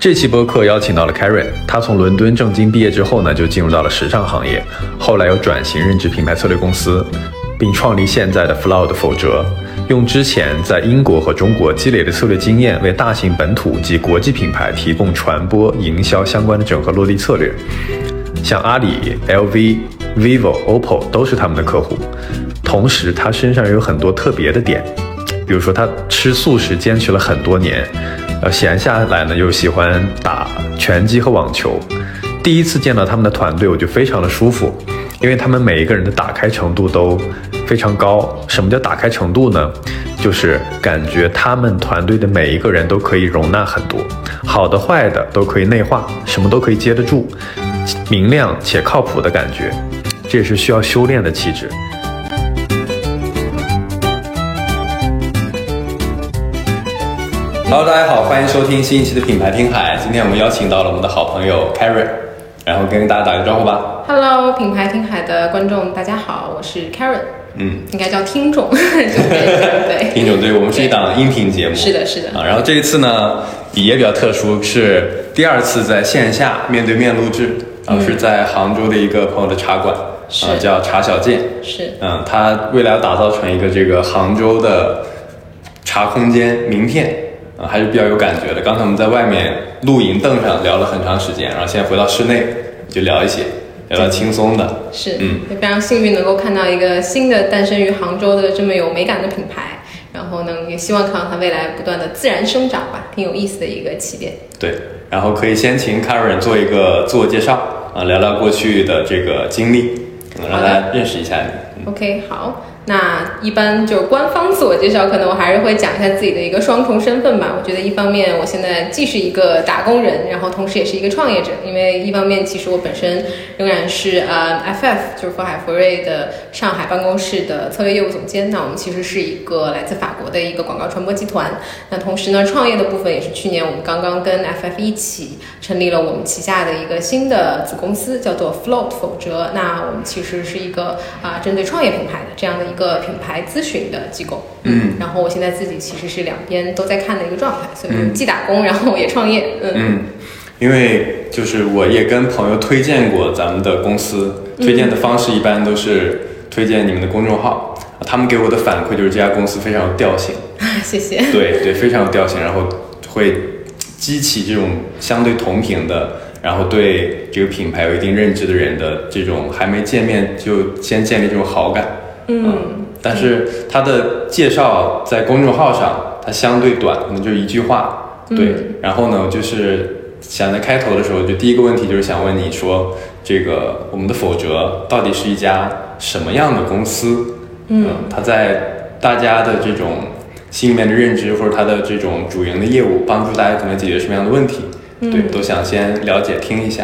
这期播客邀请到了 Karen，他从伦敦政经毕业之后呢，就进入到了时尚行业，后来又转型任职品牌策略公司，并创立现在的 Flow 的否则，用之前在英国和中国积累的策略经验，为大型本土及国际品牌提供传播、营销相关的整合落地策略。像阿里、LV、vivo、OPPO 都是他们的客户。同时，他身上有很多特别的点，比如说他吃素食坚持了很多年。呃，闲下来呢，又喜欢打拳击和网球。第一次见到他们的团队，我就非常的舒服，因为他们每一个人的打开程度都非常高。什么叫打开程度呢？就是感觉他们团队的每一个人都可以容纳很多，好的坏的都可以内化，什么都可以接得住，明亮且靠谱的感觉。这也是需要修炼的气质。Hello，大家好，欢迎收听新一期的品牌听海。今天我们邀请到了我们的好朋友 Karen，然后跟大家打个招呼吧。Hello，品牌听海的观众，大家好，我是 Karen。嗯，应该叫听众，对，听众，对我们是一档音频节目。是的，是的。啊，然后这一次呢，也比较特殊，是第二次在线下面对面录制，然后是在杭州的一个朋友的茶馆，啊，叫茶小健。是。嗯，他未来要打造成一个这个杭州的茶空间名片。啊，还是比较有感觉的。刚才我们在外面露营凳上聊了很长时间，然后现在回到室内就聊一些，聊聊轻松的。是，嗯，也非常幸运能够看到一个新的诞生于杭州的这么有美感的品牌，然后呢，也希望看到它未来不断的自然生长吧，挺有意思的一个起点。对，然后可以先请 Karen 做一个自我介绍啊，聊聊过去的这个经历，让大家认识一下你。OK，好。那一般就是官方自我介绍，可能我还是会讲一下自己的一个双重身份吧。我觉得一方面我现在既是一个打工人，然后同时也是一个创业者。因为一方面其实我本身仍然是呃 FF，就是福海福瑞的上海办公室的策略业务总监。那我们其实是一个来自法国的一个广告传播集团。那同时呢，创业的部分也是去年我们刚刚跟 FF 一起成立了我们旗下的一个新的子公司，叫做 Float 否则。那我们其实是一个啊针对创业品牌的这样的一。个品牌咨询的机构，嗯，然后我现在自己其实是两边都在看的一个状态，所以既打工，然后也创业，嗯，因为就是我也跟朋友推荐过咱们的公司，推荐的方式一般都是推荐你们的公众号，他们给我的反馈就是这家公司非常有调性，谢谢，对对，非常有调性，然后会激起这种相对同频的，然后对这个品牌有一定认知的人的这种还没见面就先建立这种好感。嗯，但是他的介绍在公众号上，它相对短，可能就一句话。对，然后呢，就是想在开头的时候，就第一个问题就是想问你说，这个我们的否则到底是一家什么样的公司？嗯，它在大家的这种心里面的认知，或者它的这种主营的业务，帮助大家可能解决什么样的问题？对，都想先了解听一下。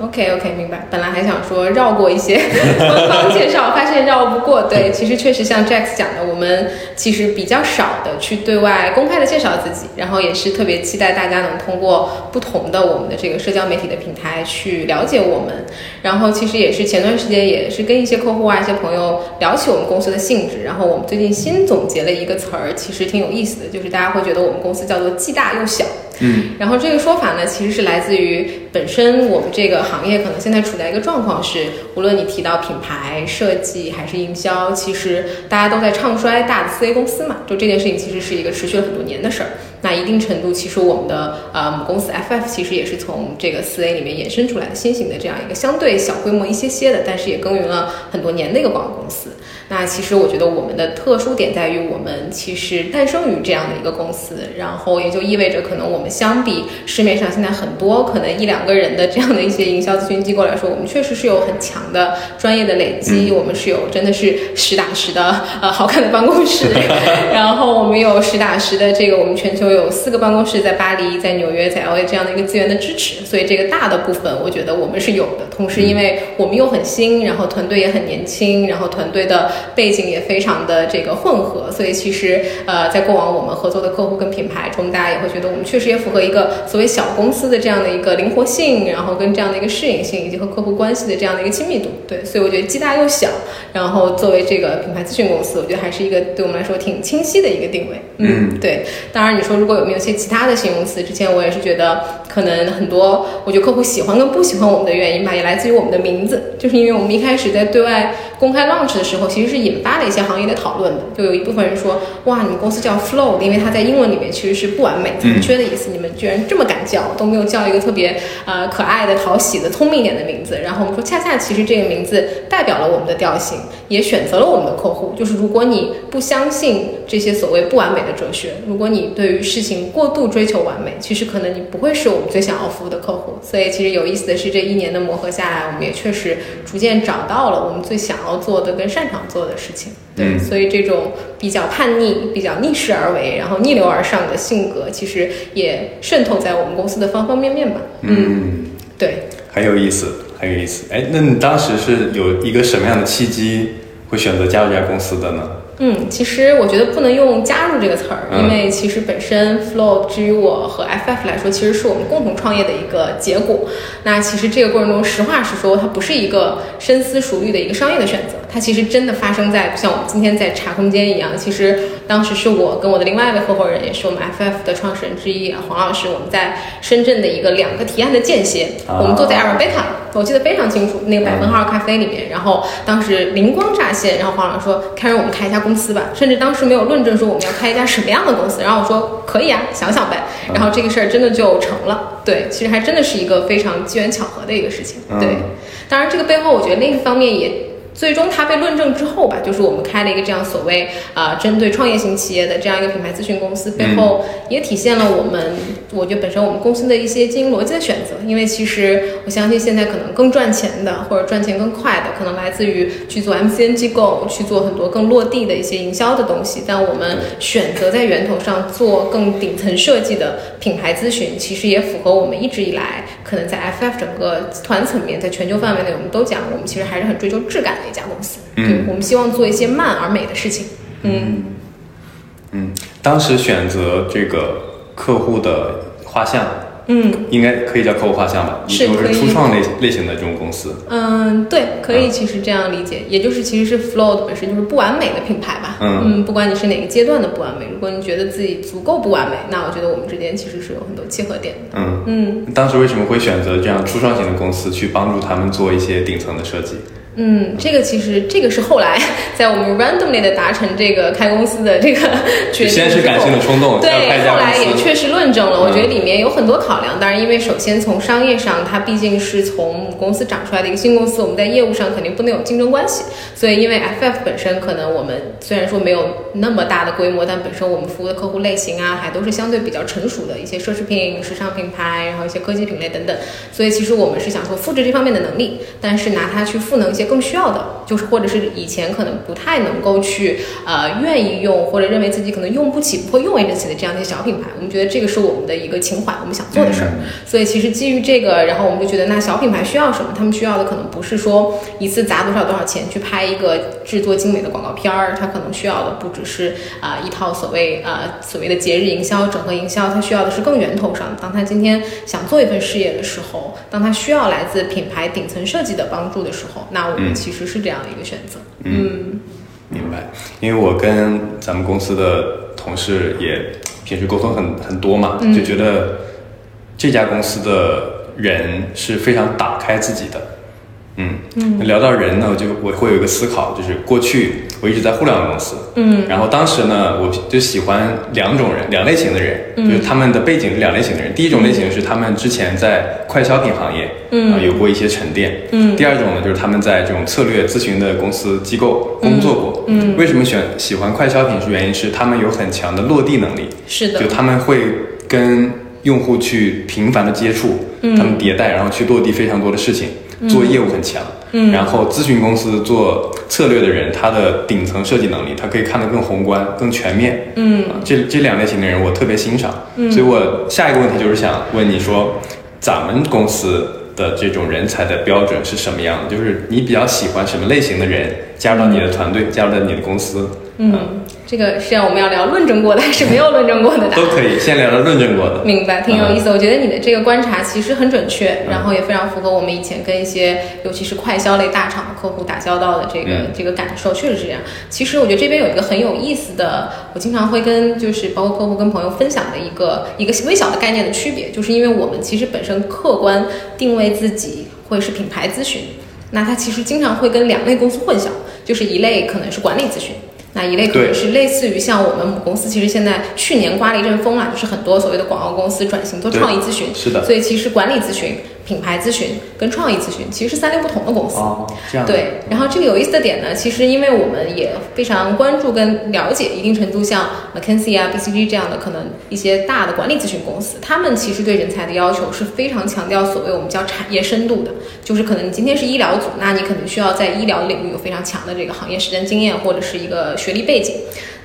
OK OK，明白。本来还想说绕过一些 官方介绍，发现绕不过。对，其实确实像 Jax 讲的，我们其实比较少的去对外公开的介绍自己，然后也是特别期待大家能通过不同的我们的这个社交媒体的平台去了解我们。然后其实也是前段时间也是跟一些客户啊、一些朋友聊起我们公司的性质。然后我们最近新总结了一个词儿，其实挺有意思的，就是大家会觉得我们公司叫做既大又小。嗯，然后这个说法呢，其实是来自于本身我们这个行业可能现在处在一个状况是，无论你提到品牌设计还是营销，其实大家都在唱衰大的四 A 公司嘛，就这件事情其实是一个持续了很多年的事儿。那一定程度，其实我们的呃母公司 FF 其实也是从这个四 A 里面衍生出来的新型的这样一个相对小规模一些些的，但是也耕耘了很多年的一个广告公司。那其实我觉得我们的特殊点在于，我们其实诞生于这样的一个公司，然后也就意味着，可能我们相比市面上现在很多可能一两个人的这样的一些营销咨询机构来说，我们确实是有很强的专业的累积，我们是有真的是实打实的呃好看的办公室，然后我们有实打实的这个，我们全球有四个办公室，在巴黎、在纽约、在 LA 这样的一个资源的支持，所以这个大的部分我觉得我们是有的。同时，因为我们又很新，然后团队也很年轻，然后团队的。背景也非常的这个混合，所以其实呃，在过往我们合作的客户跟品牌中，大家也会觉得我们确实也符合一个所谓小公司的这样的一个灵活性，然后跟这样的一个适应性，以及和客户关系的这样的一个亲密度。对，所以我觉得既大又小，然后作为这个品牌咨询公司，我觉得还是一个对我们来说挺清晰的一个定位。嗯，对。当然，你说如果有没有一些其他的形容词，之前我也是觉得可能很多，我觉得客户喜欢跟不喜欢我们的原因吧，也来自于我们的名字，就是因为我们一开始在对外公开 launch 的时候，其实是引发了一些行业的讨论的。就有一部分人说，哇，你们公司叫 Flow，因为它在英文里面其实是不完美、残缺的意思，你们居然这么敢叫，都没有叫一个特别呃可爱的、讨喜的、聪明一点的名字。然后我们说，恰恰其实这个名字代表了我们的调性，也选择了我们的客户。就是如果你不相信这些所谓不完美的哲学，如果你对于事情过度追求完美，其实可能你不会是我们最想要服务的客户。所以其实有意思的是，这一年的磨合下来，我们也确实逐渐找到了我们最想要做的跟擅长做的事情。对，所以这种比较叛逆、比较逆势而为，然后逆流而上的性格，其实也渗透在我们公司的方方面面吧。嗯，对，很有意思，很有意思。哎，那你当时是有一个什么样的契机会选择加入这家公司的呢？嗯，其实我觉得不能用“加入”这个词儿，因为其实本身 Flow 至于我和 FF 来说，其实是我们共同创业的一个结果。那其实这个过程中，实话实说，它不是一个深思熟虑的一个商业的选择，它其实真的发生在像我们今天在茶空间一样。其实当时是我跟我的另外一位合伙人，也是我们 FF 的创始人之一黄老师，我们在深圳的一个两个提案的间歇，我们坐在 Arabica，我记得非常清楚，那个百分号咖啡里面，然后当时灵光乍现，然后黄老师说：“开始我们开一家公司吧。”甚至当时没有论证说我们要开一家什么样的公司，然后我说可以啊，想想呗。然后这个事儿真的就成了。对，其实还真的是一个非常机缘巧合的一个事情。对，当然这个背后，我觉得另一方面也。最终它被论证之后吧，就是我们开了一个这样所谓啊针对创业型企业的这样一个品牌咨询公司，背后也体现了我们我觉得本身我们公司的一些经营逻辑的选择。因为其实我相信现在可能更赚钱的或者赚钱更快的，可能来自于去做 MCN 机构，去做很多更落地的一些营销的东西。但我们选择在源头上做更顶层设计的品牌咨询，其实也符合我们一直以来可能在 FF 整个团层面，在全球范围内，我们都讲，我们其实还是很追求质感的。一家公司，对我们希望做一些慢而美的事情。嗯嗯，当时选择这个客户的画像，嗯，应该可以叫客户画像吧？是可以。初创类类型的这种公司，嗯，对，可以，其实这样理解，也就是其实是 Flow 本身就是不完美的品牌吧？嗯，不管你是哪个阶段的不完美，如果你觉得自己足够不完美，那我觉得我们之间其实是有很多契合点的。嗯嗯，当时为什么会选择这样初创型的公司去帮助他们做一些顶层的设计？嗯，这个其实这个是后来 在我们 randomly 的达成这个开公司的这个决定先是感性的冲动，对，后来也确实论证了。我觉得里面有很多考量，当然因为首先从商业上，它毕竟是从公司长出来的一个新公司，我们在业务上肯定不能有竞争关系。所以因为 FF 本身可能我们虽然说没有那么大的规模，但本身我们服务的客户类型啊，还都是相对比较成熟的一些奢侈品、时尚品牌，然后一些科技品类等等。所以其实我们是想说复制这方面的能力，但是拿它去赋能一些。更需要的就是，或者是以前可能不太能够去呃愿意用，或者认为自己可能用不起、不会用 agency 的这样的小品牌，我们觉得这个是我们的一个情怀，我们想做的事儿。所以其实基于这个，然后我们就觉得那小品牌需要什么？他们需要的可能不是说一次砸多少多少钱去拍一个制作精美的广告片儿，他可能需要的不只是啊一套所谓呃所谓的节日营销、整合营销，他需要的是更源头上。当他今天想做一份事业的时候，当他需要来自品牌顶层设计的帮助的时候，那我们其实是这样的一个选择。嗯，明白。因为我跟咱们公司的同事也平时沟通很很多嘛，就觉得这家公司的人是非常打开自己的。嗯嗯，聊到人呢，我就我会有一个思考，就是过去我一直在互联网公司，嗯，然后当时呢，我就喜欢两种人，两类型的人，就是他们的背景是两类型的人。第一种类型是他们之前在快消品行业，嗯，有过一些沉淀，嗯。第二种呢，就是他们在这种策略咨询的公司机构工作过，嗯。为什么选喜欢快消品？是原因是他们有很强的落地能力，是的，就他们会跟用户去频繁的接触，嗯，他们迭代，然后去落地非常多的事情。做业务很强，嗯，然后咨询公司做策略的人，他的顶层设计能力，他可以看得更宏观、更全面，嗯，这这两类型的人我特别欣赏，嗯，所以我下一个问题就是想问你说，咱们公司的这种人才的标准是什么样的？就是你比较喜欢什么类型的人加入到你的团队，加入到你的公司？嗯，这个是要我们要聊论证过的，还是没有论证过的？都可以，先聊聊论证过的。明白，挺有意思。我觉得你的这个观察其实很准确，然后也非常符合我们以前跟一些尤其是快销类大厂的客户打交道的这个这个感受，确实是这样。其实我觉得这边有一个很有意思的，我经常会跟就是包括客户跟朋友分享的一个一个微小的概念的区别，就是因为我们其实本身客观定位自己会是品牌咨询，那它其实经常会跟两类公司混淆，就是一类可能是管理咨询。那一类可能是类似于像我们母公司，其实现在去年刮了一阵风啊，就是很多所谓的广告公司转型做创意咨询，是的，所以其实管理咨询。品牌咨询跟创意咨询其实是三类不同的公司，这样对。然后这个有意思的点呢，其实因为我们也非常关注跟了解，一定程度像 McKinsey 啊、BCG 这样的可能一些大的管理咨询公司，他们其实对人才的要求是非常强调所谓我们叫产业深度的，就是可能你今天是医疗组，那你可能需要在医疗领域有非常强的这个行业实践经验或者是一个学历背景。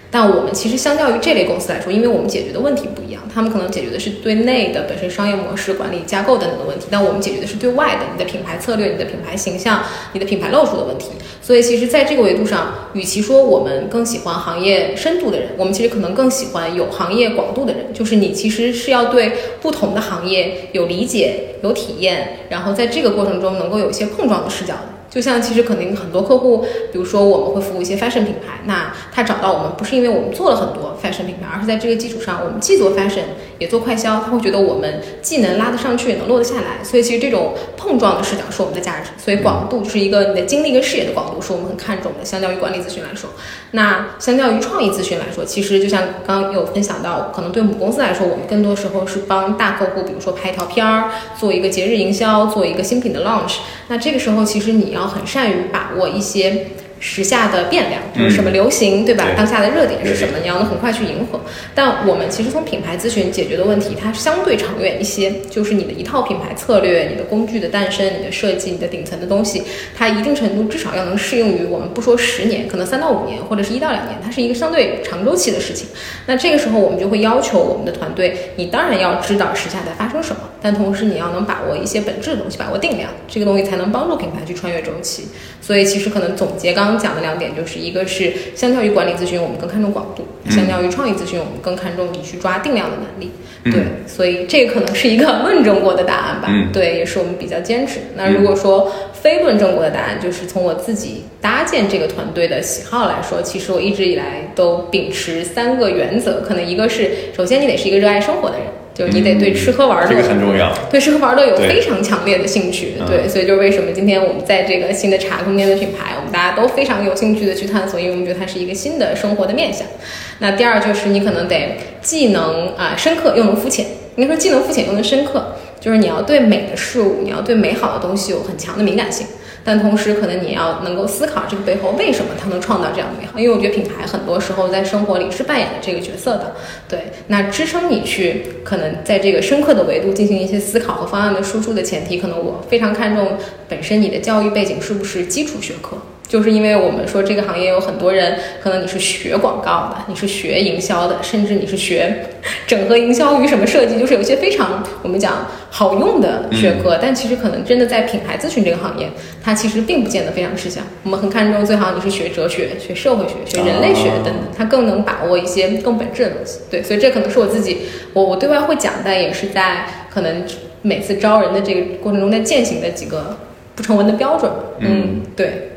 但我们其实相较于这类公司来说，因为我们解决的问题不一样，他们可能解决的是对内的本身商业模式、管理架构等等的问题，但我们解决的是对外的，你的品牌策略、你的品牌形象、你的品牌露出的问题。所以，其实在这个维度上，与其说我们更喜欢行业深度的人，我们其实可能更喜欢有行业广度的人，就是你其实是要对不同的行业有理解、有体验，然后在这个过程中能够有一些碰撞的视角的。就像其实可能很多客户，比如说我们会服务一些 fashion 品牌，那他找到我们不是因为我们做了很多 fashion 品牌，而是在这个基础上，我们既做 fashion 也做快销，他会觉得我们既能拉得上去，也能落得下来。所以其实这种碰撞的视角是我们的价值。所以广度是一个你的经历跟视野的广度，是我们很看重的。相较于管理咨询来说，那相较于创意咨询来说，其实就像刚刚有分享到，可能对母公司来说，我们更多时候是帮大客户，比如说拍一条片儿，做一个节日营销，做一个新品的 launch。那这个时候其实你要很善于把握一些。时下的变量就是什么流行，对吧？当下的热点是什么？你要能很快去迎合。但我们其实从品牌咨询解决的问题，它相对长远一些，就是你的一套品牌策略、你的工具的诞生、你的设计、你的顶层的东西，它一定程度至少要能适用于我们不说十年，可能三到五年或者是一到两年，它是一个相对长周期的事情。那这个时候我们就会要求我们的团队，你当然要知道时下在发生什么，但同时你要能把握一些本质的东西，把握定量，这个东西才能帮助品牌去穿越周期。所以其实可能总结刚刚讲的两点，就是一个是相较于管理咨询，我们更看重广度；相较于创意咨询，我们更看重你去抓定量的能力。对，所以这可能是一个论证过的答案吧。对，也是我们比较坚持。那如果说非论证过的答案，就是从我自己搭建这个团队的喜好来说，其实我一直以来都秉持三个原则，可能一个是，首先你得是一个热爱生活的人。就你得对吃喝玩乐，这个很重要。对吃喝玩乐有非常强烈的兴趣，对，所以就是为什么今天我们在这个新的茶空间的品牌，我们大家都非常有兴趣的去探索，因为我们觉得它是一个新的生活的面向。那第二就是你可能得既能啊深刻又能肤浅，应该说既能肤浅又能深刻，就是你要对美的事物，你要对美好的东西有很强的敏感性。但同时，可能你要能够思考这个背后为什么它能创造这样的美好，因为我觉得品牌很多时候在生活里是扮演这个角色的。对，那支撑你去可能在这个深刻的维度进行一些思考和方案的输出的前提，可能我非常看重本身你的教育背景是不是基础学科。就是因为我们说这个行业有很多人，可能你是学广告的，你是学营销的，甚至你是学整合营销与什么设计，就是有一些非常我们讲好用的学科，但其实可能真的在品牌咨询这个行业，它其实并不见得非常吃香。我们很看重最好你是学哲学、学社会学、学人类学等等，它更能把握一些更本质的东西。对，所以这可能是我自己，我我对外会讲，但也是在可能每次招人的这个过程中在践行的几个不成文的标准。嗯，对。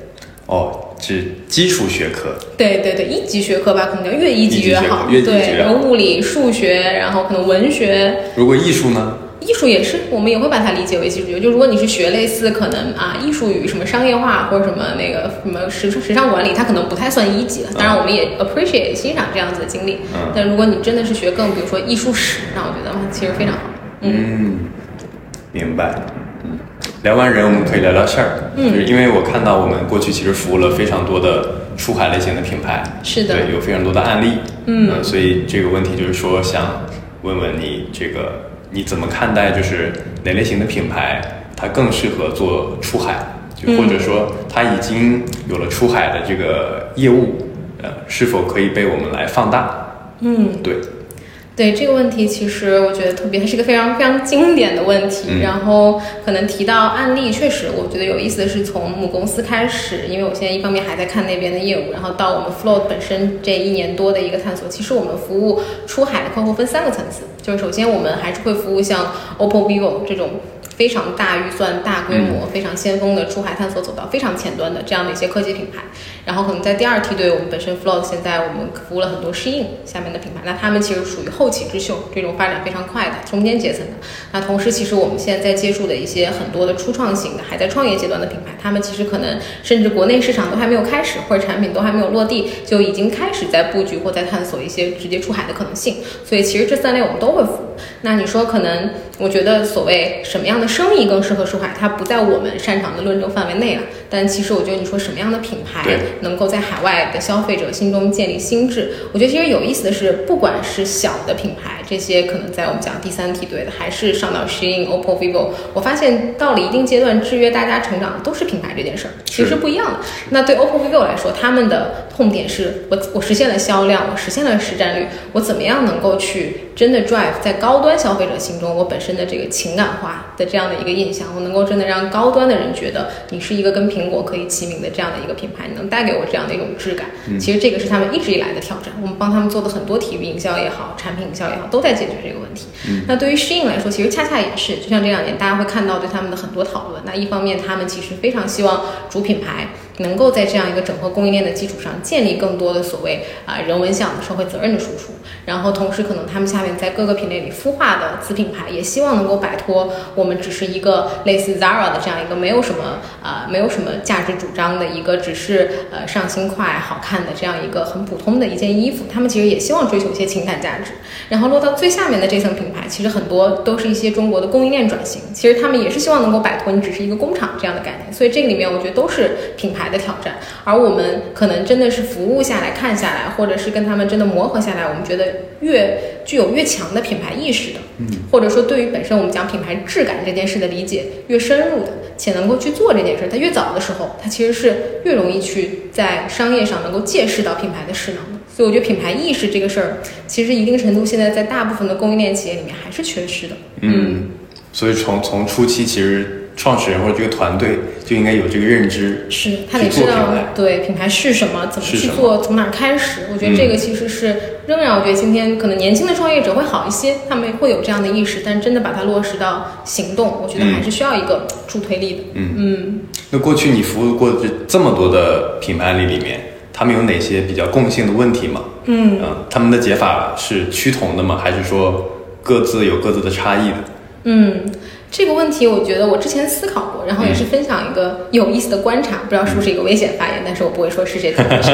哦，是基础学科。对对对，一级学科吧，可能叫越一级越好。对，然后物理、数学，然后可能文学。如果艺术呢？艺术也是，我们也会把它理解为基础学。就如果你是学类似可能啊，艺术与什么商业化或者什么那个什么时时尚管理，它可能不太算一级了。当然，我们也 appreciate 欣赏这样子的经历。嗯。但如果你真的是学更，比如说艺术史，那我觉得其实非常好。嗯，明白。聊完人，我们可以聊聊事儿。嗯，就是因为我看到我们过去其实服务了非常多的出海类型的品牌，是的，对，有非常多的案例。嗯，所以这个问题就是说，想问问你，这个你怎么看待，就是哪类型的品牌它更适合做出海，就或者说它已经有了出海的这个业务，呃，是否可以被我们来放大？嗯，对。对这个问题，其实我觉得特别，它是一个非常非常经典的问题。嗯然后可能提到案例，确实我觉得有意思的是从母公司开始，因为我现在一方面还在看那边的业务，然后到我们 Float 本身这一年多的一个探索，其实我们服务出海的客户分三个层次，就是首先我们还是会服务像 OPPO、vivo 这种。非常大预算、大规模、非常先锋的出海探索，走到非常前端的这样的一些科技品牌。然后可能在第二梯队，我们本身 Float 现在我们服务了很多适应下面的品牌，那他们其实属于后起之秀，这种发展非常快的中间阶层的。那同时，其实我们现在在接触的一些很多的初创型的，还在创业阶段的品牌，他们其实可能甚至国内市场都还没有开始，或者产品都还没有落地，就已经开始在布局或在探索一些直接出海的可能性。所以其实这三类我们都会服务。那你说可能，我觉得所谓什么样的生意更适合出海，它不在我们擅长的论证范围内了。但其实我觉得你说什么样的品牌能够在海外的消费者心中建立心智，我觉得其实有意思的是，不管是小的品牌，这些可能在我们讲第三梯队的，还是上到 Shein、OPPO、vivo，我发现到了一定阶段，制约大家成长的都是品牌这件事儿，其实不一样的。那对 OPPO、vivo 来说，他们的痛点是我我实现了销量，我实现了实战率，我怎么样能够去真的 drive 在高端消费者心中我本身的这个情感化的这样的一个印象，我能够真的让高端的人觉得你是一个跟苹果可以齐名的这样的一个品牌，你能带给我这样的一种质感。其实这个是他们一直以来的挑战，我们帮他们做的很多体育营销也好，产品营销也好，都在解决这个问题。那对于适应来说，其实恰恰也是，就像这两年大家会看到对他们的很多讨论。那一方面，他们其实非常希望主品牌能够在这样一个整合供应链的基础上，建立更多的所谓啊、人文向的社会责任的输出。然后同时，可能他们下面在各个品类里孵化的子品牌，也希望能够摆脱我们只是一个类似 Zara 的这样一个没有什么啊、没有什么价值主张的一个只是呃上新快好看的这样一个很普通的一件衣服。他们其实也希望追求一些情感价值。然后落到最下面的这层品牌，其实很多都是一些中国的供应链转型，其实他们也是希望能够摆脱你只是一个工厂这样的概念。所以这个里面，我觉得都是品牌的挑战。而我们可能真的是服务下来、看下来，或者是跟他们真的磨合下来，我们觉得越具有越强的品牌意识的，嗯，或者说对于本身我们讲品牌质感这件事的理解越深入的，且能够去做这件事，它越早的时候，它其实是越容易去在商业上能够借势到品牌的势能的。所以我觉得品牌意识这个事儿，其实一定程度现在在大部分的供应链企业里面还是缺失的。嗯，所以从从初期，其实创始人或者这个团队就应该有这个认知，是他得知道对品牌是什么，怎么去做，从哪儿开始。我觉得这个其实是仍然，我觉得今天可能年轻的创业者会好一些，他们会有这样的意识，但真的把它落实到行动，我觉得还是需要一个助推力的。嗯嗯那过去你服务过这这么多的品牌案例里面，他们有哪些比较共性的问题吗？嗯嗯，他们的解法是趋同的吗？还是说各自有各自的差异的？嗯，这个问题我觉得我之前思考过，然后也是分享一个有意思的观察，不知道是不是一个危险发言，但是我不会说是谁怎么回事。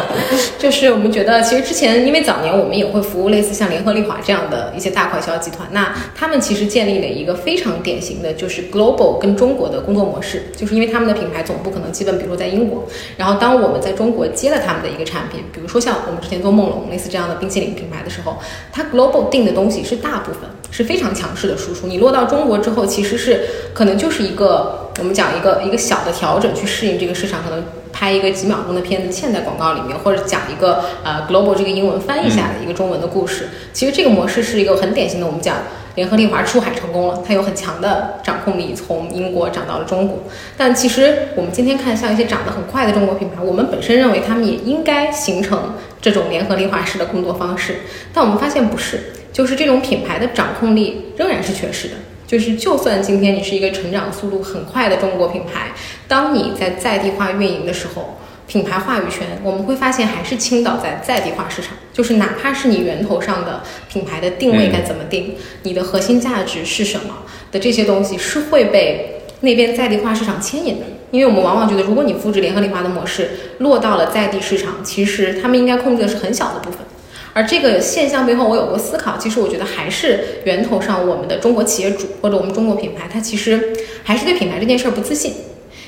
就是我们觉得，其实之前因为早年我们也会服务类似像联合利华这样的一些大快销集团，那他们其实建立了一个非常典型的就是 global 跟中国的工作模式，就是因为他们的品牌总部可能基本比如说在英国，然后当我们在中国接了他们的一个产品，比如说像我们之前做梦龙类似这样的冰淇淋品牌的时候，它 global 定的东西是大部分是非常强势的输出，你落到中国之后，其实是可能就是一个我们讲一个一个小的调整去适应这个市场，可能拍一个几秒钟的片子嵌在广告里面，或者讲一个呃 global 这个英文翻译下来的一个中文的故事。其实这个模式是一个很典型的，我们讲联合利华出海成功了，它有很强的掌控力，从英国涨到了中国。但其实我们今天看像一些涨得很快的中国品牌，我们本身认为他们也应该形成这种联合利华式的工作方式，但我们发现不是。就是这种品牌的掌控力仍然是缺失的。就是就算今天你是一个成长速度很快的中国品牌，当你在在地化运营的时候，品牌话语权我们会发现还是倾倒在在地化市场。就是哪怕是你源头上的品牌的定位该怎么定，你的核心价值是什么的这些东西是会被那边在地化市场牵引的。因为我们往往觉得，如果你复制联合利华的模式落到了在地市场，其实他们应该控制的是很小的部分。而这个现象背后，我有过思考。其实我觉得还是源头上，我们的中国企业主或者我们中国品牌，它其实还是对品牌这件事儿不自信。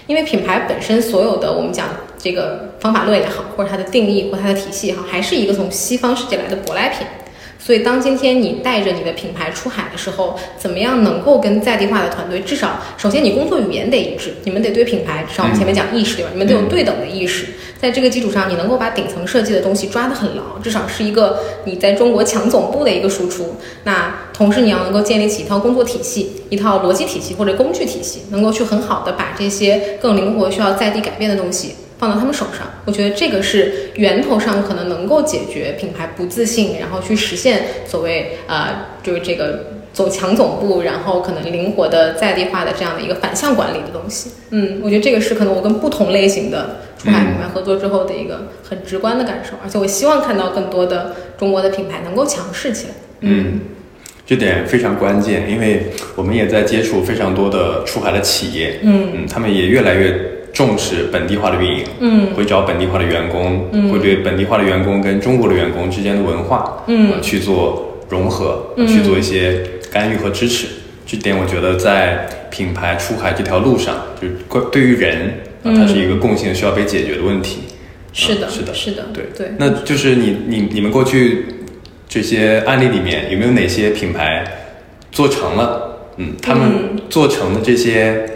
因为品牌本身所有的我们讲这个方法论也好，或者它的定义或它的体系也好，还是一个从西方世界来的舶来品。所以当今天你带着你的品牌出海的时候，怎么样能够跟在地化的团队，至少首先你工作语言得一致，你们得对品牌，至少我们前面讲意识对吧？你们得有对等的意识，在这个基础上，你能够把顶层设计的东西抓得很牢，至少是一个你在中国强总部的一个输出。那同时你要能够建立起一套工作体系、一套逻辑体系或者工具体系，能够去很好的把这些更灵活需要在地改变的东西。放到他们手上，我觉得这个是源头上可能能够解决品牌不自信，然后去实现所谓呃就是这个走强总部，然后可能灵活的在地化的这样的一个反向管理的东西。嗯，我觉得这个是可能我跟不同类型的出海品牌合作之后的一个很直观的感受，而且我希望看到更多的中国的品牌能够强势起来。嗯，这点非常关键，因为我们也在接触非常多的出海的企业，嗯嗯，他们也越来越。重视本地化的运营，嗯，会找本地化的员工，嗯，会对本地化的员工跟中国的员工之间的文化，嗯，去做融合，嗯，去做一些干预和支持。这点我觉得在品牌出海这条路上，就是关对于人，啊，它是一个共性需要被解决的问题。是的，是的，是的，对对。那就是你你你们过去这些案例里面有没有哪些品牌做成了？嗯，他们做成的这些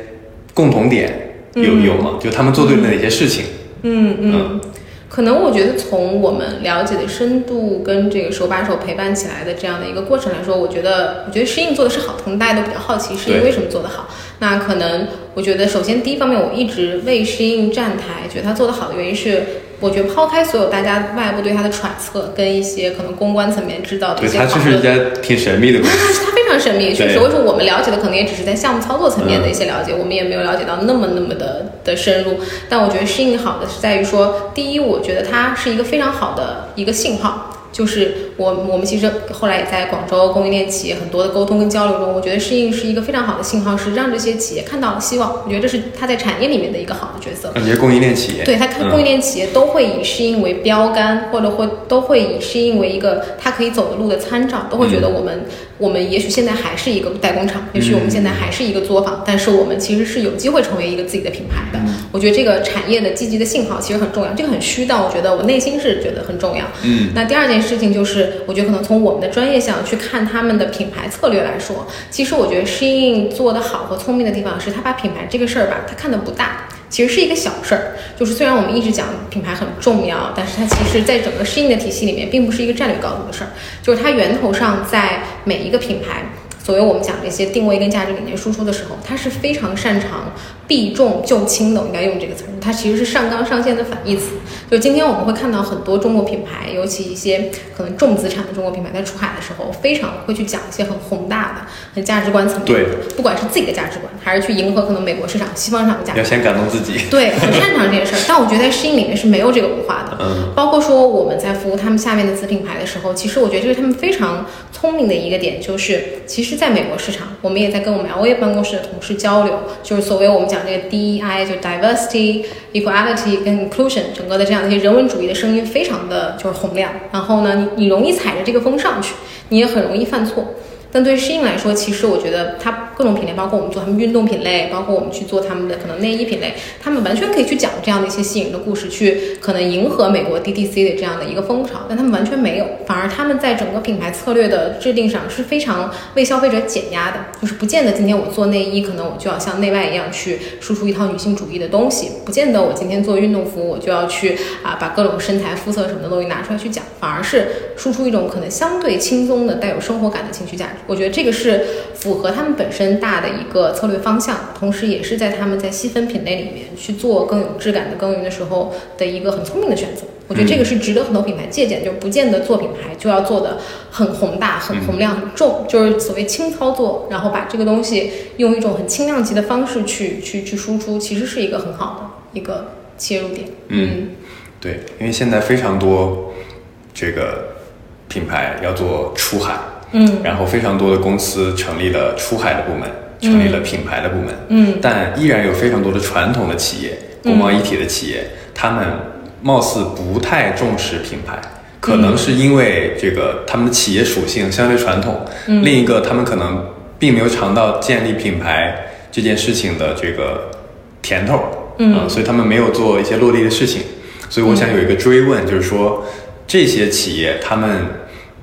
共同点。有有吗？就他们做对了哪些事情？嗯嗯，可能我觉得从我们了解的深度跟这个手把手陪伴起来的这样的一个过程来说，我觉得我觉得适应做的是好，可能大家都比较好奇适应为什么做得好。那可能我觉得首先第一方面，我一直为适应站台，觉得他做得好的原因是。我觉得抛开所有大家外部对他的揣测，跟一些可能公关层面知道的一些对，他就是一家挺神秘的公司，他 非常神秘。确实，为什么我们了解的可能也只是在项目操作层面的一些了解，我们也没有了解到那么那么的的深入。但我觉得适应好的是在于说，第一，我觉得它是一个非常好的一个信号。就是我我们其实后来也在广州供应链企业很多的沟通跟交流中，我觉得适应是一个非常好的信号，是让这些企业看到了希望。我觉得这是它在产业里面的一个好的角色。感觉供应链企业对它看供应链企业都会以适应为标杆，或者会都会以适应为一个它可以走的路的参照，都会觉得我们我们也许现在还是一个代工厂，也许我们现在还是一个作坊，但是我们其实是有机会成为一个自己的品牌的。我觉得这个产业的积极的信号其实很重要，这个很虚，但我觉得我内心是觉得很重要。嗯，那第二件事事情就是。我觉得可能从我们的专业上去看他们的品牌策略来说，其实我觉得适应做得好和聪明的地方是，他把品牌这个事儿吧，他看的不大，其实是一个小事儿。就是虽然我们一直讲品牌很重要，但是它其实在整个适应的体系里面，并不是一个战略高度的事儿。就是它源头上在每一个品牌，所谓我们讲这些定位跟价值理念输出的时候，它是非常擅长。避重就轻的，我应该用这个词儿。它其实是上纲上线的反义词。就今天我们会看到很多中国品牌，尤其一些可能重资产的中国品牌，在出海的时候，非常会去讲一些很宏大的、很价值观层面的，不管是自己的价值观，还是去迎合可能美国市场、西方市场的价值观。要先感动自己。对，很擅长这件事儿。但我觉得在适应里面是没有这个文化的。嗯。包括说我们在服务他们下面的子品牌的时候，其实我觉得这是他们非常聪明的一个点，就是其实在美国市场，我们也在跟我们 LA 办公室的同事交流，就是所谓我们讲这个 DEI。就 diversity, equality 跟 inclusion 整个的这样的一些人文主义的声音非常的就是洪亮，然后呢，你你容易踩着这个风上去，你也很容易犯错。但对于适应来说，其实我觉得它各种品类，包括我们做他们运动品类，包括我们去做他们的可能内衣品类，他们完全可以去讲这样的一些吸引人的故事，去可能迎合美国 DTC 的这样的一个风潮。但他们完全没有，反而他们在整个品牌策略的制定上是非常为消费者减压的，就是不见得今天我做内衣，可能我就要像内外一样去输出一套女性主义的东西，不见得我今天做运动服，我就要去啊把各种身材、肤色什么的东西拿出来去讲，反而是输出一种可能相对轻松的、带有生活感的情绪价值。我觉得这个是符合他们本身大的一个策略方向，同时也是在他们在细分品类里面去做更有质感的耕耘的时候的一个很聪明的选择。我觉得这个是值得很多品牌借鉴，就不见得做品牌就要做的很宏大、很洪亮、很重，就是所谓轻操作，然后把这个东西用一种很轻量级的方式去去去输出，其实是一个很好的一个切入点。嗯，对，因为现在非常多这个品牌要做出海。嗯，然后非常多的公司成立了出海的部门，成立了品牌的部门，嗯，但依然有非常多的传统的企业，国贸一体的企业，他们貌似不太重视品牌，可能是因为这个他们的企业属性相对传统，另一个他们可能并没有尝到建立品牌这件事情的这个甜头，嗯，所以他们没有做一些落地的事情，所以我想有一个追问，就是说这些企业他们。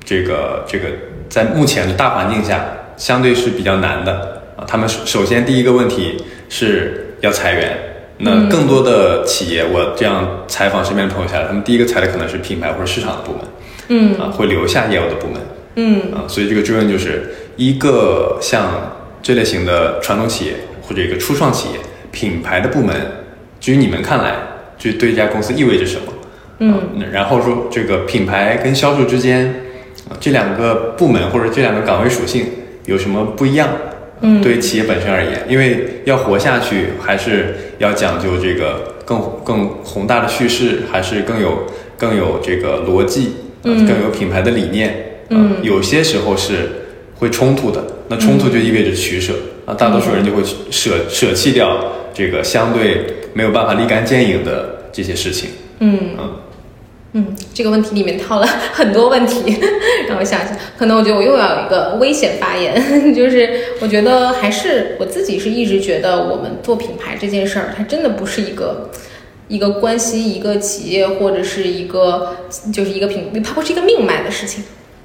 这个这个在目前的大环境下，相对是比较难的。啊。他们首先第一个问题是要裁员，那更多的企业，我这样采访身边的朋友下来，他们第一个裁的可能是品牌或者市场的部门，嗯。啊，会留下业务的部门，嗯。啊，所以这个追问就是一个像这类型的传统企业或者一个初创企业，品牌的部门，至于你们看来，就对这家公司意味着什么？嗯。啊然后说这个品牌跟销售之间，啊这两个部门或者这两个岗位属性有什么不一样？嗯对企业本身而言，因为要活下去，还是要讲究这个更更宏大的叙事，还是更有更有这个逻辑，更有品牌的理念。有些时候是会冲突的，那冲突就意味着取舍啊，大多数人就会舍舍弃掉这个相对没有办法立竿见影的这些事情。嗯嗯嗯，这个问题里面套了很多问题，让我想想，可能我觉得我又要有一个危险发言，就是我觉得还是我自己是一直觉得我们做品牌这件事儿，它真的不是一个一个关系一个企业或者是一个就是一个品，它不是一个命脉的事情。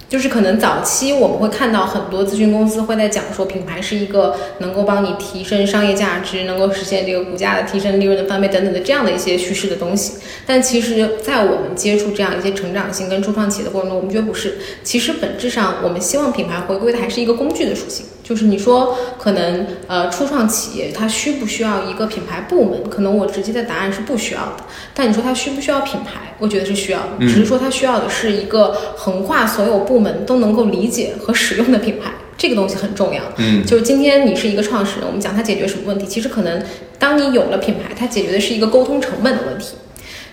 就是可能早期我们会看到很多咨询公司会在讲说，品牌是一个能够帮你提升商业价值，能够实现这个股价的提升、利润的翻倍等等的这样的一些叙事的东西。但其实，在我们接触这样一些成长性跟初创企业的过程中，我们觉得不是。其实本质上，我们希望品牌回归的还是一个工具的属性。就是你说，可能呃初创企业它需不需要一个品牌部门？可能我直接的答案是不需要的。但你说它需不需要品牌？我觉得是需要的，只是说它需要的是一个横跨所有部门都能够理解和使用的品牌。这个东西很重要。嗯就是今天你是一个创始人，我们讲它解决什么问题？其实可能当你有了品牌，它解决的是一个沟通成本的问题。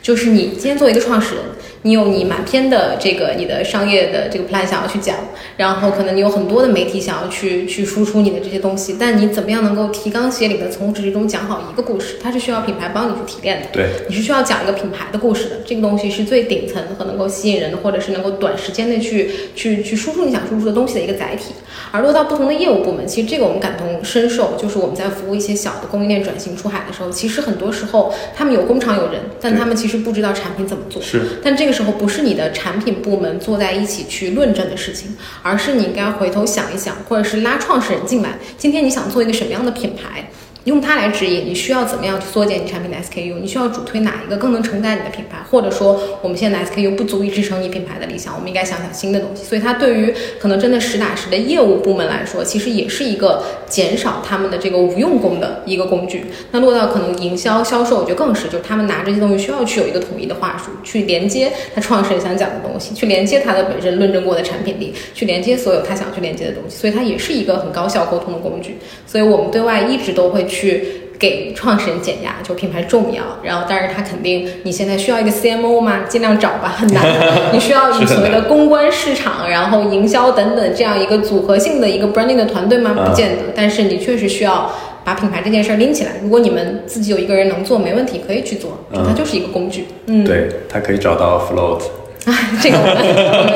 就是你今天作为一个创始人，你有你满篇的这个你的商业的这个 plan 想要去讲，然后可能你有很多的媒体想要去去输出你的这些东西，但你怎么样能够提纲挈领的从始至终讲好一个故事？它是需要品牌帮你去提炼的。对，你是需要讲一个品牌的故事的，这个东西是最顶层和能够吸引人的，或者是能够短时间内去去去输出你想输出的东西的一个载体。而落到不同的业务部门，其实这个我们感同身受，就是我们在服务一些小的供应链转型出海的时候，其实很多时候他们有工厂有人，但他们其实不知道产品怎么做。是但这个时候不是你的产品部门坐在一起去论证的事情，而是你应该回头想一想，或者是拉创始人进来，今天你想做一个什么样的品牌？用它来指引你需要怎么样去缩减你产品的 SKU，你需要主推哪一个更能承载你的品牌，或者说我们现在的 SKU 不足以支撑你品牌的理想，我们应该想想新的东西。所以它对于可能真的实打实的业务部门来说，其实也是一个减少他们的这个无用功的一个工具。那落到可能营销销售，我觉得更是，就是他们拿这些东西需要去有一个统一的话术，去连接他创始人想讲的东西，去连接他的本身论证过的产品力，去连接所有他想去连接的东西。所以它也是一个很高效沟通的工具。所以我们对外一直都会去。给创始人减压，就品牌重要。然后，但是他肯定，你现在需要一个 CMO 吗？尽量找吧，很难。你需要你所谓的公关、市场，然后营销等等这样一个组合性的一个 branding 的团队吗？不见得。但是你确实需要把品牌这件事儿拎起来。如果你们自己有一个人能做，没问题，可以去做。它就是一个工具。嗯，对，它可以找到 float。哎，这个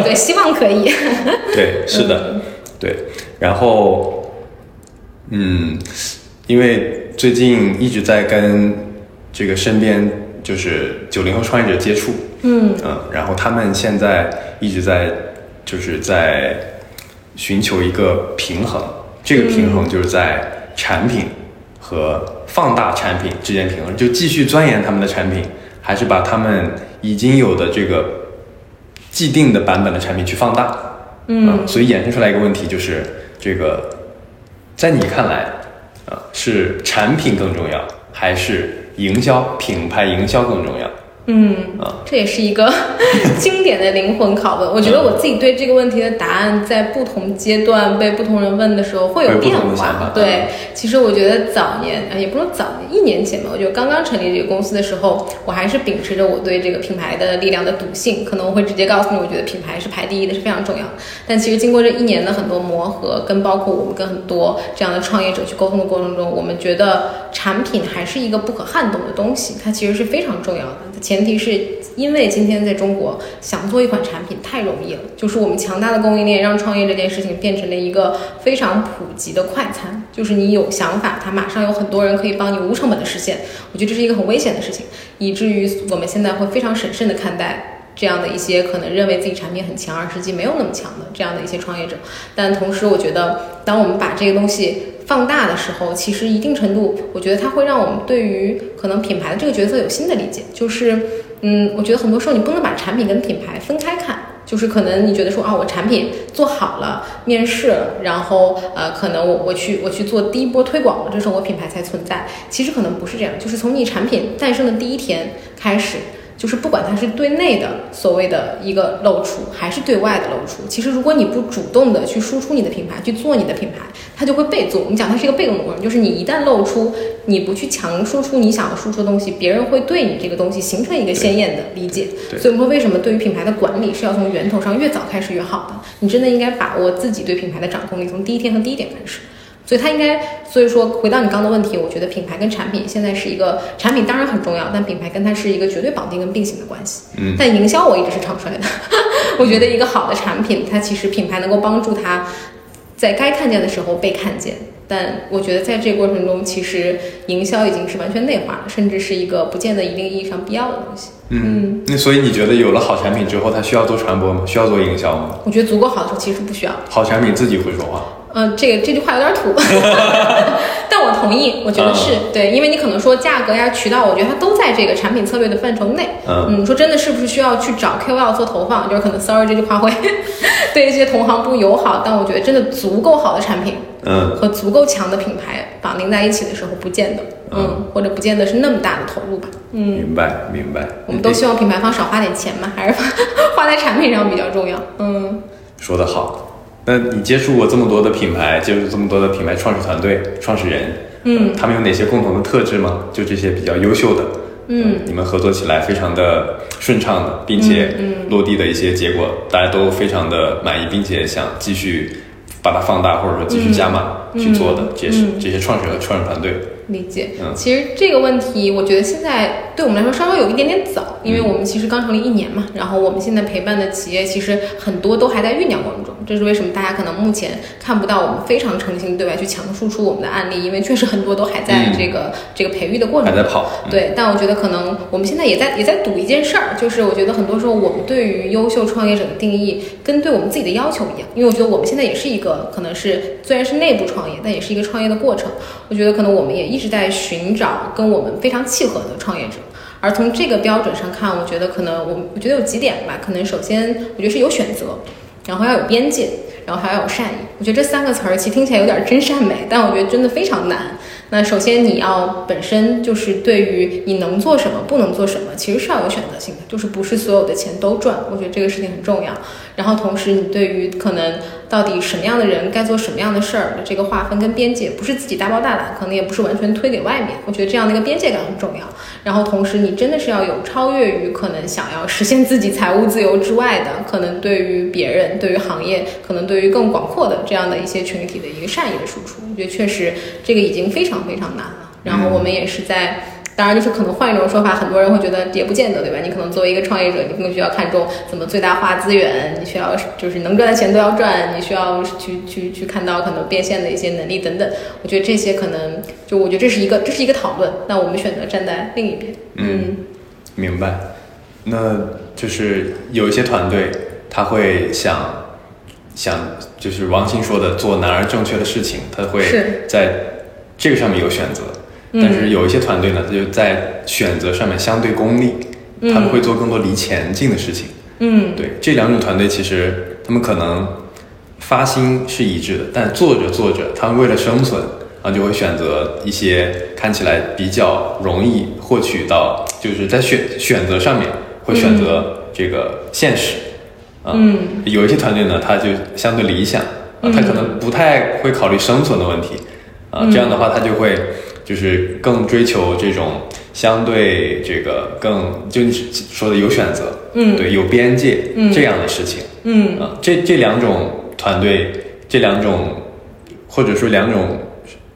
对，希望可以。对，是的，对。然后，嗯，因为最近一直在跟这个身边就是九零后创业者接触，嗯然后他们现在一直在就是在寻求一个平衡，这个平衡就是在产品和放大产品之间平衡，就继续钻研他们的产品，还是把他们已经有的这个既定的版本的产品去放大。嗯所以衍生出来一个问题就是，这个在你看来，是产品更重要，还是营销品牌营销更重要？嗯啊，这也是一个 经典的灵魂拷问。我觉得我自己对这个问题的答案，在不同阶段被不同人问的时候会有变。化对，其实我觉得早年，啊，也不能早年，一年前吧，我觉得刚刚成立这个公司的时候，我还是秉持着我对这个品牌的力量的笃信，可能我会直接告诉你，我觉得品牌是排第一的，是非常重要的。但其实经过这一年的很多磨合，跟包括我们跟很多这样的创业者去沟通的过程中，我们觉得产品还是一个不可撼动的东西，它其实是非常重要的。前提是因为今天在中国想做一款产品太容易了，就是我们强大的供应链让创业这件事情变成了一个非常普及的快餐，就是你有想法，它马上有很多人可以帮你无成本的实现。我觉得这是一个很危险的事情，以至于我们现在会非常审慎的看待。这样的一些可能认为自己产品很强，而实际没有那么强的这样的一些创业者。但同时，我觉得当我们把这个东西放大的时候，其实一定程度，我觉得它会让我们对于可能品牌的这个角色有新的理解。就是，嗯，我觉得很多时候你不能把产品跟品牌分开看。就是可能你觉得说啊，我产品做好了，面试，然后呃，可能我我去我去做第一波推广了，这时候我品牌才存在。其实可能不是这样，就是从你产品诞生的第一天开始。就是不管它是对内的所谓的一个露出，还是对外的露出，其实如果你不主动的去输出你的品牌，去做你的品牌，它就会被做。我们讲它是一个被动的过程，就是你一旦露出，你不去强输出你想要输出的东西，别人会对你这个东西形成一个鲜艳的理解。所以我们说，为什么对于品牌的管理是要从源头上越早开始越好的？你真的应该把握自己对品牌的掌控力，从第一天和第一点开始。所以它应该，所以说回到你刚的问题，我觉得品牌跟产品现在是一个产品当然很重要，但品牌跟它是一个绝对绑定跟并行的关系。嗯，但营销我一直是唱衰的，我觉得一个好的产品，它其实品牌能够帮助它在该看见的时候被看见，但我觉得在这个过程中，其实营销已经是完全内化了，甚至是一个不见得一定意义上必要的东西。嗯，那所以你觉得有了好产品之后，它需要做传播吗？需要做营销吗？我觉得足够好的时候其实不需要。好产品自己会说话。嗯，这个这句话有点土，但我同意，我觉得是对，因为你可能说价格呀、渠道，我觉得它都在这个产品策略的范畴内。嗯，说真的是不是需要去找 KOL 做投放？就是可能 sorry 这句话会 对一些同行不友好，但我觉得真的足够好的产品，嗯，和足够强的品牌绑定在一起的时候，不见得，嗯，或者不见得是那么大的投入吧。嗯，明白明白。我们都希望品牌方少花点钱嘛，还是 花在产品上比较重要。嗯，说的好。那你接触过这么多的品牌，接触这么多的品牌创始团队、创始人，嗯，他们有哪些共同的特质吗？就这些比较优秀的，嗯，你们合作起来非常的顺畅的，并且落地的一些结果，大家都非常的满意，并且想继续把它放大，或者说继续加码去做的，这些这些创始和创始团队。理解，嗯，其实这个问题，我觉得现在对我们来说稍微有一点点早，因为我们其实刚成立一年嘛，然后我们现在陪伴的企业其实很多都还在酝酿过程中，这是为什么大家可能目前看不到我们非常诚心对外去强输出我们的案例，因为确实很多都还在这个这个培育的过程，还在跑，对，但我觉得可能我们现在也在也在赌一件事儿，就是我觉得很多时候我们对于优秀创业者的定义跟对我们自己的要求一样，因为我觉得我们现在也是一个可能是虽然是内部创业，但也是一个创业的过程，我觉得可能我们也一。一直在寻找跟我们非常契合的创业者，而从这个标准上看，我觉得可能我我觉得有几点吧，可能首先我觉得是有选择，然后要有边界，然后还要有善意。我觉得这三个词儿其实听起来有点真善美，但我觉得真的非常难。那首先你要本身就是对于你能做什么，不能做什么，其实是要有选择性的，就是不是所有的钱都赚。我觉得这个事情很重要。然后同时你对于可能到底什么样的人该做什么样的事儿的这个划分跟边界，不是自己大包大揽，可能也不是完全推给外面。我觉得这样的一个边界感很重要。然后同时你真的是要有超越于可能想要实现自己财务自由之外的，可能对于别人、对于行业、可能对于更广阔的这样的一些群体的一个善意的输出。我觉得确实这个已经非常。非常难了，然后我们也是在，当然就是可能换一种说法，很多人会觉得也不见得，对吧？你可能作为一个创业者，你更需要看重怎么最大化资源，你需要就是能赚的钱都要赚，你需要去去去看到可能变现的一些能力等等。我觉得这些可能就我觉得这是一个这是一个讨论，那我们选择站在另一边。嗯，明白。那就是有一些团队他会想想，就是王鑫说的做难而正确的事情，他会在。这个上面有选择，但是有一些团队呢，他就在选择上面相对功利，他们会做更多离前进的事情。嗯，对，这两种团队其实他们可能发心是一致的，但做着做着，他们为了生存啊，就会选择一些看起来比较容易获取到，就是在选选择上面会选择这个现实。嗯，有一些团队呢，他就相对理想啊，他可能不太会考虑生存的问题。啊，这样的话，他就会就是更追求这种相对这个更就你说的有选择，嗯，对，有边界这样的事情，嗯。啊，这这两种团队，这两种或者说两种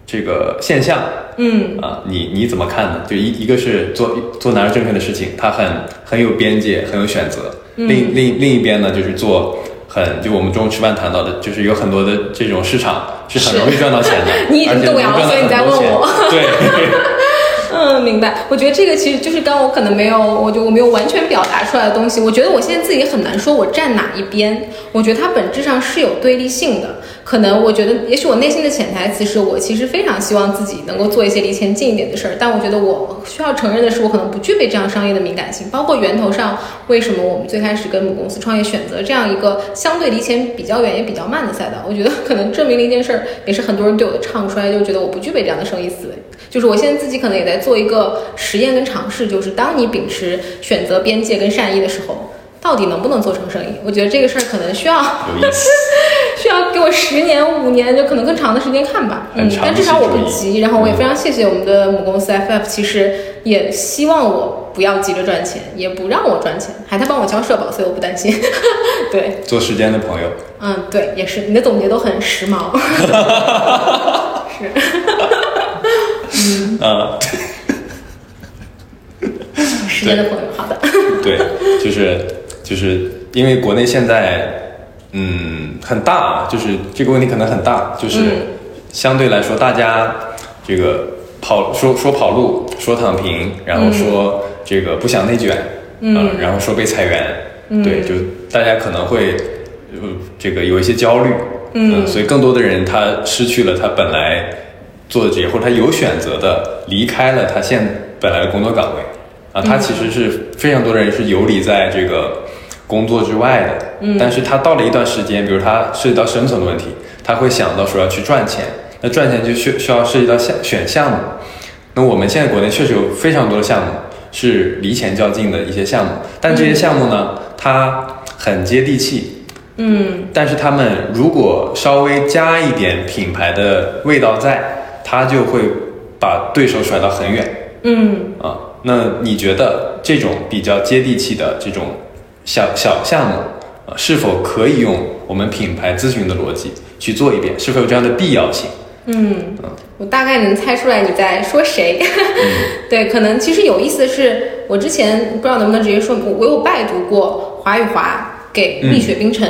这个现象，嗯。啊，你你怎么看呢？就一一个是做做男人正确的事情，他很很有边界，很有选择，另另另一边呢，就是做。很，就我们中午吃饭谈到的，就是有很多的这种市场是很容易赚到钱的，你已经动摇了，所以你在问我。对，嗯，明白。我觉得这个其实就是刚我可能没有，我就我没有完全表达出来的东西。我觉得我现在自己很难说我站哪一边。我觉得它本质上是有对立性的。可能我觉得，也许我内心的潜台词是我其实非常希望自己能够做一些离钱近一点的事儿。但我觉得我需要承认的是，我可能不具备这样商业的敏感性。包括源头上，为什么我们最开始跟母公司创业，选择这样一个相对离钱比较远也比较慢的赛道？我觉得可能证明了一件事儿，也是很多人对我的唱衰，就觉得我不具备这样的生意思维。就是我现在自己可能也在做一个实验跟尝试，就是当你秉持选择边界跟善意的时候，到底能不能做成生意？我觉得这个事儿可能需要有意思，需要给我十年、五年，就可能更长的时间看吧。嗯，但至少我不急。然后我也非常谢谢我们的母公司 FF，其实也希望我不要急着赚钱，也不让我赚钱，还在帮我交社保，所以我不担心。对，做时间的朋友。嗯，对，也是。你的总结都很时髦。是。嗯，时间的朋友，好的。对，就是就是因为国内现在嗯很大，就是这个问题可能很大，就是相对来说大家这个跑说说跑路，说躺平，然后说这个不想内卷，嗯，然后说被裁员，对，就大家可能会呃这个有一些焦虑，嗯，所以更多的人他失去了他本来。做的职业，或者他有选择的离开了他现本来的工作岗位，啊，他其实是非常多的人是游离在这个工作之外的，嗯，但是他到了一段时间，比如他涉及到生存的问题，他会想到说要去赚钱，那赚钱就需需要涉及到项选项目，那我们现在国内确实有非常多的项目是离钱较近的一些项目，但这些项目呢，它很接地气，嗯，但是他们如果稍微加一点品牌的味道在。他就会把对手甩到很远，嗯。啊，那你觉得这种比较接地气的这种小小项目啊，是否可以用我们品牌咨询的逻辑去做一遍？是否有这样的必要性？嗯，我大概能猜出来你在说谁。对，可能其实有意思的是，我之前不知道能不能直接说，我我有拜读过华与华。给蜜雪冰城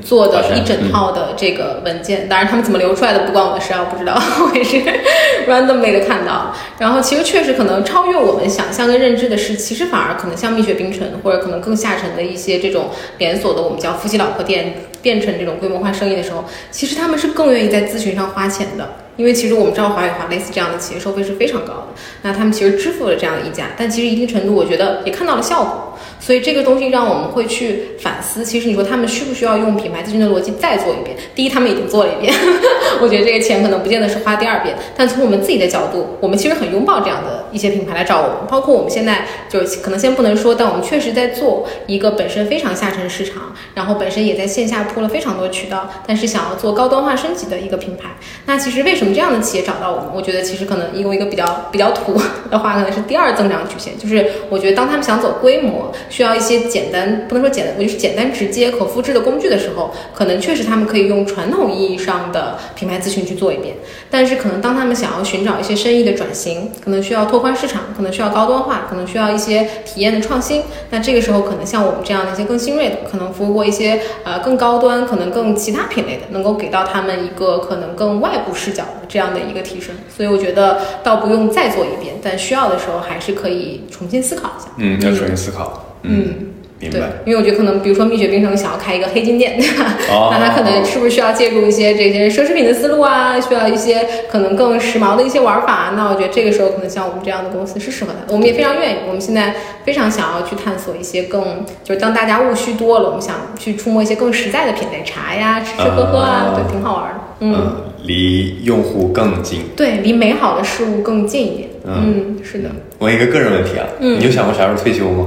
做的一整套的这个文件，当然他们怎么流出来的不关我的事啊，我不知道，我也是 randomly 的看到。然后其实确实可能超越我们想象跟认知的是，其实反而可能像蜜雪冰城或者可能更下沉的一些这种连锁的我们叫夫妻老婆店变成这种规模化生意的时候，其实他们是更愿意在咨询上花钱的，因为其实我们知道华与华类似这样的企业收费是非常高的，那他们其实支付了这样的溢价，但其实一定程度我觉得也看到了效果。所以这个东西让我们会去反思，其实你说他们需不需要用品牌咨询的逻辑再做一遍？第一，他们已经做了一遍，我觉得这个钱可能不见得是花第二遍。但从我们自己的角度，我们其实很拥抱这样的一些品牌来找我们，包括我们现在就是可能先不能说，但我们确实在做一个本身非常下沉市场，然后本身也在线下铺了非常多渠道，但是想要做高端化升级的一个品牌。那其实为什么这样的企业找到我们？我觉得其实可能用一个比较比较土的话，可能是第二增长曲线，就是我觉得当他们想走规模。需要一些简单，不能说简单，我就是简单直接可复制的工具的时候，可能确实他们可以用传统意义上的品牌咨询去做一遍。但是可能当他们想要寻找一些生意的转型，可能需要拓宽市场，可能需要高端化，可能需要一些体验的创新。那这个时候可能像我们这样的一些更新锐的，可能服务过一些呃更高端，可能更其他品类的，能够给到他们一个可能更外部视角这样的一个提升。所以我觉得倒不用再做一遍，但需要的时候还是可以重新思考一下。嗯，要重新思考。嗯，明白。因为我觉得可能，比如说蜜雪冰城想要开一个黑金店，对 吧？那他可能是不是需要借助一些这些奢侈品的思路啊？需要一些可能更时髦的一些玩法？那我觉得这个时候可能像我们这样的公司是适合他的。我们也非常愿意，我们现在非常想要去探索一些更，就是当大家务虚多了，我们想去触摸一些更实在的品类，茶呀，吃吃喝喝啊，对，挺好玩的。嗯，离用户更近，对，离美好的事物更近一点。嗯，是的。问一个个人问题啊，嗯，你有想过啥时候退休吗？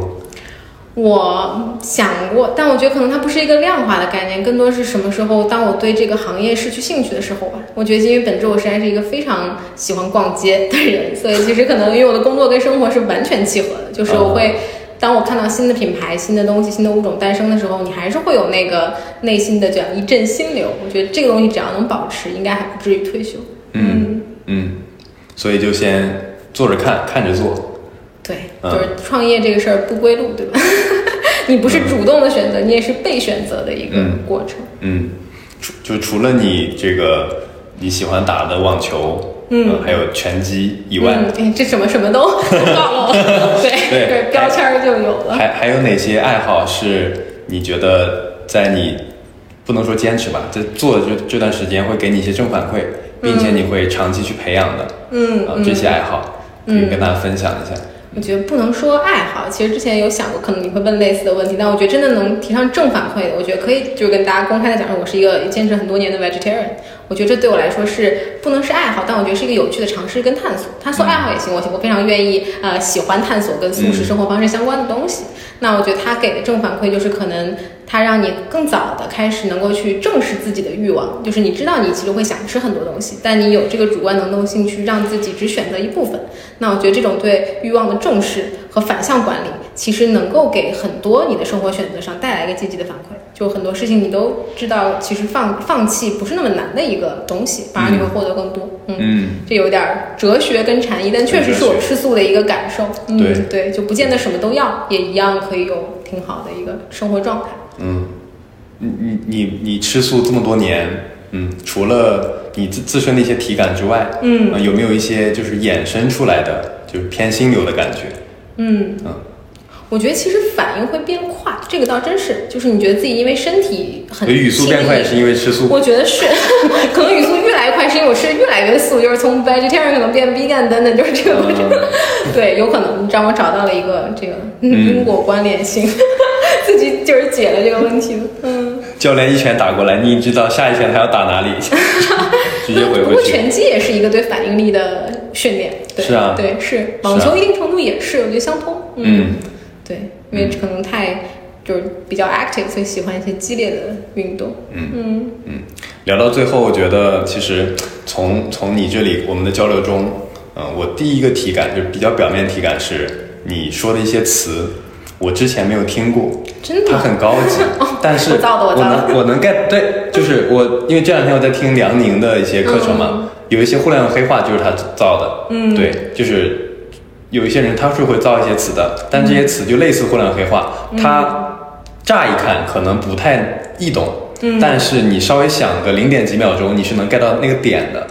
我想过，但我觉得可能它不是一个量化的概念，更多是什么时候，当我对这个行业失去兴趣的时候吧。我觉得，因为本质我实在是一个非常喜欢逛街的人，所以其实可能因为我的工作跟生活是完全契合的。就是我会，当我看到新的品牌、新的东西、新的物种诞生的时候，你还是会有那个内心的这样一阵心流。我觉得这个东西只要能保持，应该还不至于退休。嗯嗯，所以就先做着看，看着做。对，就是创业这个事儿不归路，对吧？你不是主动的选择，你也是被选择的一个过程。嗯，除就除了你这个你喜欢打的网球，嗯，还有拳击以外，嗯，这什么什么都 暴露了，对 对，标签就有了。还还有哪些爱好是你觉得在你不能说坚持吧，在做的这这段时间会给你一些正反馈，并且你会长期去培养的？嗯啊，这些爱好可以跟大家分享一下。我觉得不能说爱好，其实之前有想过，可能你会问类似的问题，但我觉得真的能提上正反馈的，我觉得可以就是跟大家公开的讲说，我是一个坚持很多年的 vegetarian。我觉得这对我来说是不能是爱好，但我觉得是一个有趣的尝试跟探索。探索爱好也行，我我非常愿意呃喜欢探索跟素食生活方式相关的东西。那我觉得他给的正反馈就是可能他让你更早的开始能够去正视自己的欲望，就是你知道你其实会想吃很多东西，但你有这个主观能动性去让自己只选择一部分。那我觉得这种对欲望的重视和反向管理，其实能够给很多你的生活选择上带来一个积极的反馈。就很多事情你都知道，其实放放弃不是那么难的一个东西，反而你会获得更多。嗯，这有点哲学跟禅意，但确实是我吃素的一个感受。对对，就不见得什么都要，也一样可以有挺好的一个生活状态。嗯，你你你你吃素这么多年，嗯，除了你自自身的一些体感之外，嗯，有没有一些就是衍生出来的，就是偏心流的感觉？嗯嗯。我觉得其实反应会变快，这个倒真是，就是你觉得自己因为身体很语速变快是因为吃素，我觉得是，可能语速越来越快是因为我吃的越来越素，就是从 vegetarian 可能变 vegan 等等，就是这个过程。对，有可能让我找到了一个这个因果关联性，自己就是解了这个问题。嗯，教练一拳打过来，你知道下一拳他要打哪里，直接回不过拳击也是一个对反应力的训练，是啊，对是，网球一定程度也是，我觉得相通。嗯。对，因为可能太就是比较 active，所以喜欢一些激烈的运动。嗯嗯嗯。聊到最后，我觉得其实从从你这里我们的交流中，嗯，我第一个体感就是比较表面体感是你说的一些词，我之前没有听过，真的，它很高级，但是我造的，我能 get，对，就是我因为这两天我在听梁宁的一些课程嘛，有一些互联网黑话就是他造的，嗯，对，就是。有一些人他是会造一些词的，但这些词就类似互联网黑话，它乍一看可能不太易懂，但是你稍微想个零点几秒钟，你是能 get 到那个点的，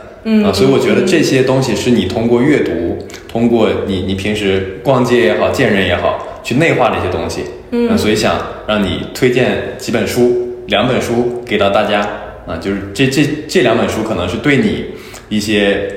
啊，所以我觉得这些东西是你通过阅读，通过你你平时逛街也好，见人也好，去内化的一些东西，嗯，所以想让你推荐几本书，两本书给到大家，啊，就是这这这两本书可能是对你一些。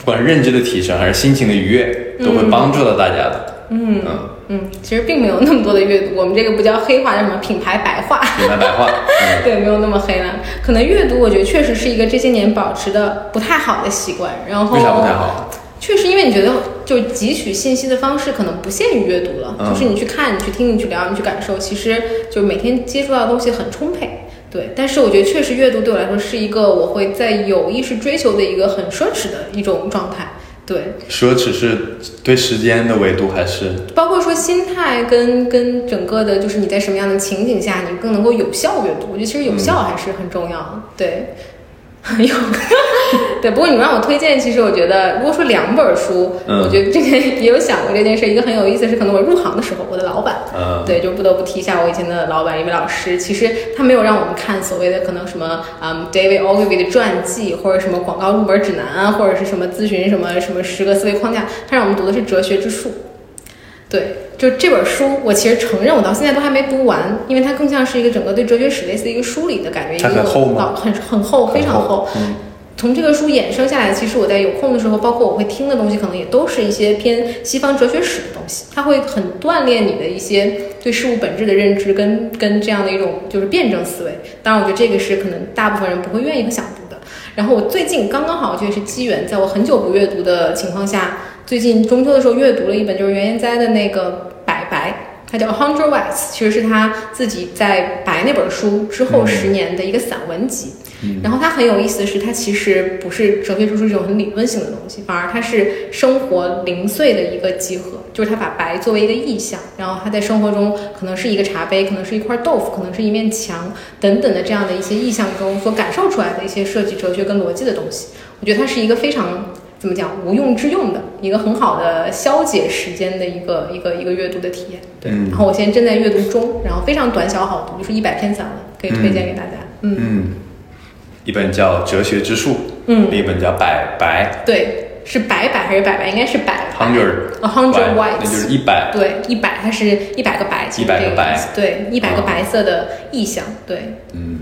不管认知的提升还是心情的愉悦，都会帮助到大家的。嗯嗯嗯，其实并没有那么多的阅读，我们这个不叫黑化，叫什么品牌白化？品牌白化，对，没有那么黑了。可能阅读，我觉得确实是一个这些年保持的不太好的习惯。然后为啥不太好？确实，因为你觉得就汲取信息的方式可能不限于阅读了，就是你去看、你去听、你去聊、你去感受，其实就每天接触到的东西很充沛。对，但是我觉得确实阅读对我来说是一个我会在有意识追求的一个很奢侈的一种状态。对，奢侈是对时间的维度还是包括说心态跟跟整个的，就是你在什么样的情景下你更能够有效阅读？我觉得其实有效还是很重要的。对。有，对，不过你让我推荐，其实我觉得，如果说两本书，我觉得这个也有想过这件事。一个很有意思是，可能我入行的时候，我的老板，对，就不得不提一下我以前的老板，一位老师。其实他没有让我们看所谓的可能什么，嗯，David Ogilvy 的传记，或者什么广告入门指南啊，或者是什么咨询什么什么十个思维框架，他让我们读的是哲学之术。对，就这本书，我其实承认我到现在都还没读完，因为它更像是一个整个对哲学史类似一个梳理的感觉，一个老很很厚，非常厚。从这个书衍生下来，其实我在有空的时候，包括我会听的东西，可能也都是一些偏西方哲学史的东西。它会很锻炼你的一些对事物本质的认知，跟跟这样的一种就是辩证思维。当然，我觉得这个是可能大部分人不会愿意和想读的。然后我最近刚刚好，我觉得是机缘，在我很久不阅读的情况下。最近中秋的时候阅读了一本，就是袁研哉的那个《白白》，它叫《Hundred Wax》，其实是他自己在《白》那本书之后十年的一个散文集。然后它很有意思的是，它其实不是哲学著书这种很理论性的东西，反而它是生活零碎的一个集合。就是他把白作为一个意象，然后他在生活中可能是一个茶杯，可能是一块豆腐，可能是一面墙等等的这样的一些意象中所感受出来的一些设计哲学跟逻辑的东西。我觉得它是一个非常。怎么讲？无用之用的一个很好的消解时间的一个一个一个阅读的体验。对，然后我现在正在阅读中，然后非常短小好读，就是一百篇散文，可以推荐给大家。嗯，一本叫《哲学之树》，嗯，另一本叫《百白》。对。是百百还是百百？应该是百 hundred a hundred whites，那就是一百。对，一百，它是一百个白，一百个白，对，一百个白色的意象，对。嗯，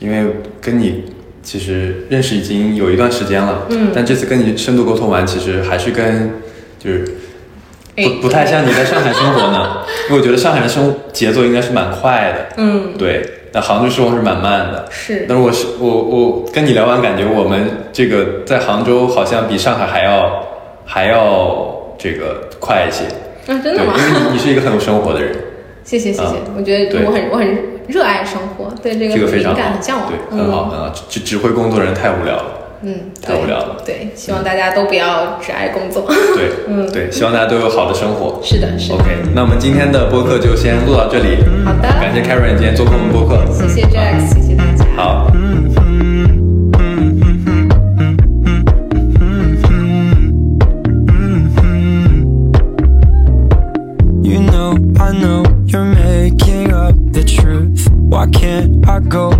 因为跟你其实认识已经有一段时间了，嗯，但这次跟你深度沟通完，其实还是跟就是不不太像你在上海生活呢，因为我觉得上海的生活节奏应该是蛮快的，嗯，对。那杭州生活是蛮慢的，是。但是我是我我跟你聊完，感觉我们这个在杭州好像比上海还要还要这个快一些。啊，真的吗？因为你你是一个很有生活的人。谢谢谢谢，我觉得我很我很热爱生活，对这个非常感很向往，对，很好很好。只只会工作人太无聊了。嗯，太无聊了。对，希望大家都不要只爱工作。对，嗯，对，希望大家都有好的生活。是的，是的。OK，那我们今天的播客就先录到这里。好的，感谢 Karen 今天做客我们播客。谢谢 Jack，谢谢大家。好。can't I go